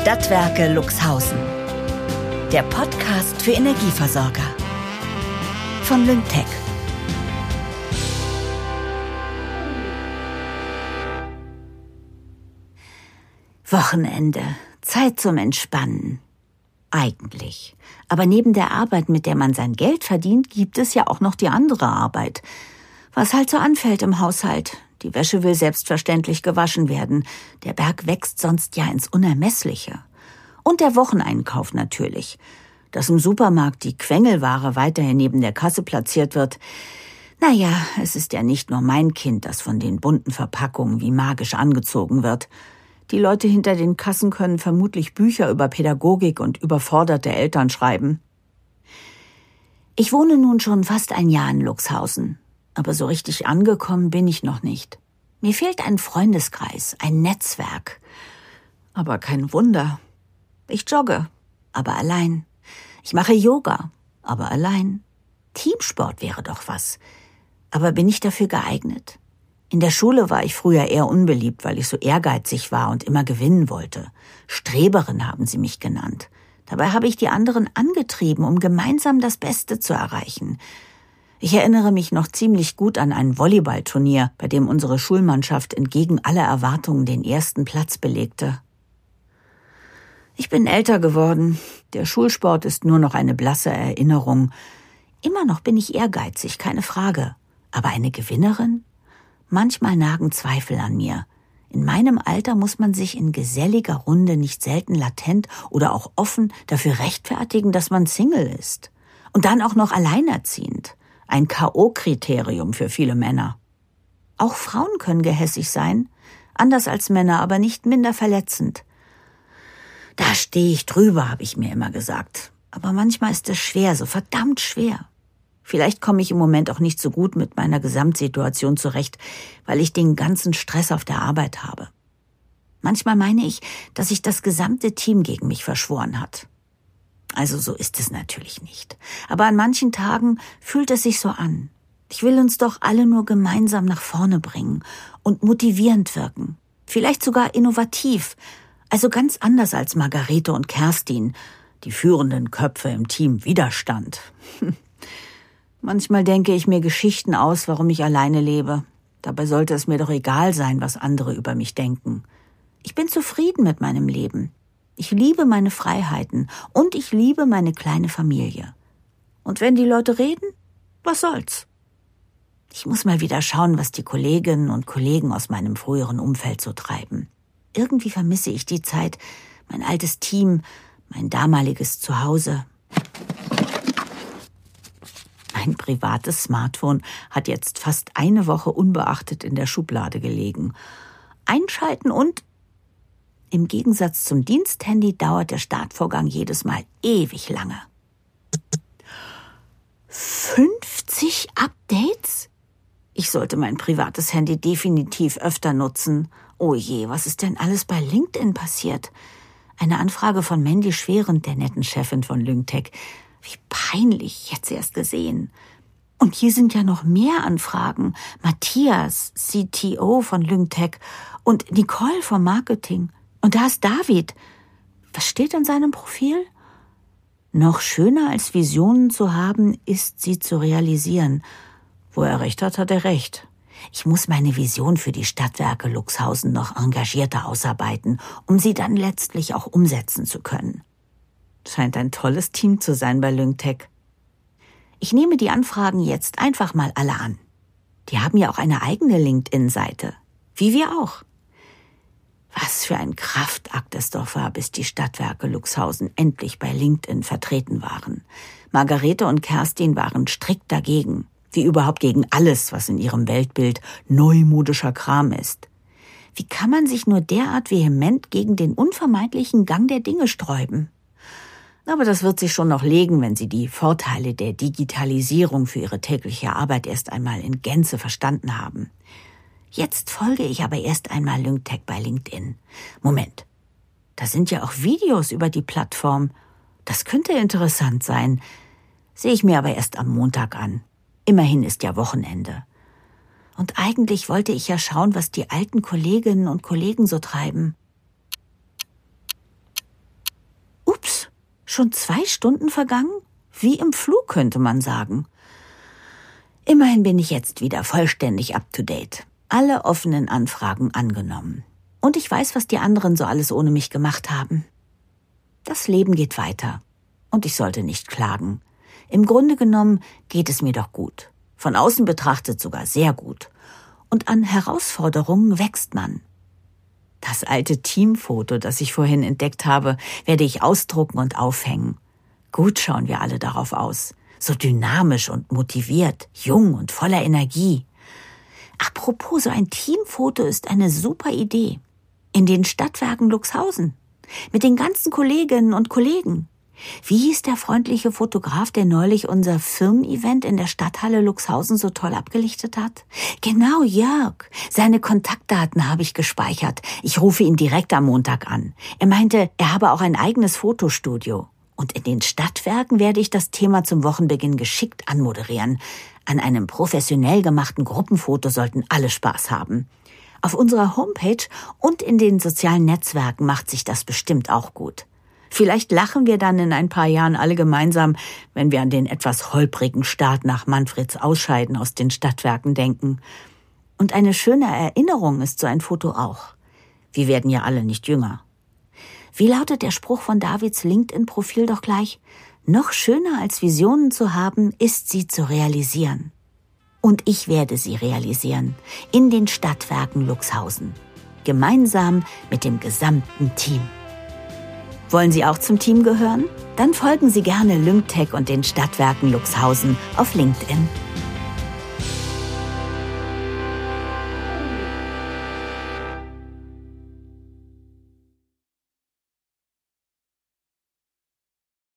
Stadtwerke Luxhausen. Der Podcast für Energieversorger. Von Lyngtech. Wochenende. Zeit zum Entspannen. Eigentlich. Aber neben der Arbeit, mit der man sein Geld verdient, gibt es ja auch noch die andere Arbeit. Was halt so anfällt im Haushalt. Die Wäsche will selbstverständlich gewaschen werden. Der Berg wächst sonst ja ins Unermessliche. Und der Wocheneinkauf natürlich. Dass im Supermarkt die Quengelware weiterhin neben der Kasse platziert wird. Naja, es ist ja nicht nur mein Kind, das von den bunten Verpackungen wie magisch angezogen wird. Die Leute hinter den Kassen können vermutlich Bücher über Pädagogik und überforderte Eltern schreiben. Ich wohne nun schon fast ein Jahr in Luxhausen, aber so richtig angekommen bin ich noch nicht. Mir fehlt ein Freundeskreis, ein Netzwerk. Aber kein Wunder. Ich jogge, aber allein. Ich mache Yoga, aber allein. Teamsport wäre doch was. Aber bin ich dafür geeignet? In der Schule war ich früher eher unbeliebt, weil ich so ehrgeizig war und immer gewinnen wollte. Streberin haben sie mich genannt. Dabei habe ich die anderen angetrieben, um gemeinsam das Beste zu erreichen. Ich erinnere mich noch ziemlich gut an ein Volleyballturnier, bei dem unsere Schulmannschaft entgegen aller Erwartungen den ersten Platz belegte. Ich bin älter geworden. Der Schulsport ist nur noch eine blasse Erinnerung. Immer noch bin ich ehrgeizig, keine Frage. Aber eine Gewinnerin? Manchmal nagen Zweifel an mir. In meinem Alter muss man sich in geselliger Runde nicht selten latent oder auch offen dafür rechtfertigen, dass man Single ist. Und dann auch noch alleinerziehend. Ein K.O.-Kriterium für viele Männer. Auch Frauen können gehässig sein, anders als Männer, aber nicht minder verletzend. Da stehe ich drüber, habe ich mir immer gesagt. Aber manchmal ist es schwer, so verdammt schwer. Vielleicht komme ich im Moment auch nicht so gut mit meiner Gesamtsituation zurecht, weil ich den ganzen Stress auf der Arbeit habe. Manchmal meine ich, dass sich das gesamte Team gegen mich verschworen hat. Also so ist es natürlich nicht. Aber an manchen Tagen fühlt es sich so an. Ich will uns doch alle nur gemeinsam nach vorne bringen und motivierend wirken. Vielleicht sogar innovativ. Also ganz anders als Margarete und Kerstin, die führenden Köpfe im Team Widerstand. Manchmal denke ich mir Geschichten aus, warum ich alleine lebe. Dabei sollte es mir doch egal sein, was andere über mich denken. Ich bin zufrieden mit meinem Leben. Ich liebe meine Freiheiten und ich liebe meine kleine Familie. Und wenn die Leute reden, was soll's? Ich muss mal wieder schauen, was die Kolleginnen und Kollegen aus meinem früheren Umfeld so treiben. Irgendwie vermisse ich die Zeit, mein altes Team, mein damaliges Zuhause. Mein privates Smartphone hat jetzt fast eine Woche unbeachtet in der Schublade gelegen. Einschalten und im Gegensatz zum Diensthandy dauert der Startvorgang jedes Mal ewig lange. 50 Updates? Ich sollte mein privates Handy definitiv öfter nutzen. Oh je, was ist denn alles bei LinkedIn passiert? Eine Anfrage von Mandy Schwerend, der netten Chefin von Lyngtech. Wie peinlich, jetzt erst gesehen. Und hier sind ja noch mehr Anfragen. Matthias, CTO von Lyngtech und Nicole vom Marketing. Und da ist David. Was steht in seinem Profil? Noch schöner als Visionen zu haben, ist sie zu realisieren. Wo er recht hat, hat er recht. Ich muss meine Vision für die Stadtwerke Luxhausen noch engagierter ausarbeiten, um sie dann letztlich auch umsetzen zu können. Scheint ein tolles Team zu sein bei Lyngtech. Ich nehme die Anfragen jetzt einfach mal alle an. Die haben ja auch eine eigene LinkedIn-Seite. Wie wir auch. Was für ein Kraftakt es doch war, bis die Stadtwerke Luxhausen endlich bei LinkedIn vertreten waren. Margarete und Kerstin waren strikt dagegen, wie überhaupt gegen alles, was in ihrem Weltbild neumodischer Kram ist. Wie kann man sich nur derart vehement gegen den unvermeidlichen Gang der Dinge sträuben? Aber das wird sich schon noch legen, wenn Sie die Vorteile der Digitalisierung für Ihre tägliche Arbeit erst einmal in Gänze verstanden haben. Jetzt folge ich aber erst einmal Lyngtech bei LinkedIn. Moment. Da sind ja auch Videos über die Plattform. Das könnte interessant sein. Sehe ich mir aber erst am Montag an. Immerhin ist ja Wochenende. Und eigentlich wollte ich ja schauen, was die alten Kolleginnen und Kollegen so treiben. Schon zwei Stunden vergangen? Wie im Flug könnte man sagen. Immerhin bin ich jetzt wieder vollständig up to date. Alle offenen Anfragen angenommen. Und ich weiß, was die anderen so alles ohne mich gemacht haben. Das Leben geht weiter. Und ich sollte nicht klagen. Im Grunde genommen geht es mir doch gut. Von außen betrachtet sogar sehr gut. Und an Herausforderungen wächst man. Das alte Teamfoto, das ich vorhin entdeckt habe, werde ich ausdrucken und aufhängen. Gut schauen wir alle darauf aus. So dynamisch und motiviert, jung und voller Energie. Apropos, so ein Teamfoto ist eine super Idee. In den Stadtwerken Luxhausen. Mit den ganzen Kolleginnen und Kollegen. Wie hieß der freundliche Fotograf, der neulich unser Firmen-Event in der Stadthalle Luxhausen so toll abgelichtet hat? Genau, Jörg. Seine Kontaktdaten habe ich gespeichert. Ich rufe ihn direkt am Montag an. Er meinte, er habe auch ein eigenes Fotostudio. Und in den Stadtwerken werde ich das Thema zum Wochenbeginn geschickt anmoderieren. An einem professionell gemachten Gruppenfoto sollten alle Spaß haben. Auf unserer Homepage und in den sozialen Netzwerken macht sich das bestimmt auch gut. Vielleicht lachen wir dann in ein paar Jahren alle gemeinsam, wenn wir an den etwas holprigen Start nach Manfreds Ausscheiden aus den Stadtwerken denken. Und eine schöne Erinnerung ist so ein Foto auch. Wir werden ja alle nicht jünger. Wie lautet der Spruch von Davids LinkedIn-Profil doch gleich? Noch schöner als Visionen zu haben, ist sie zu realisieren. Und ich werde sie realisieren. In den Stadtwerken Luxhausen. Gemeinsam mit dem gesamten Team. Wollen Sie auch zum Team gehören? Dann folgen Sie gerne Lymtech und den Stadtwerken Luxhausen auf LinkedIn.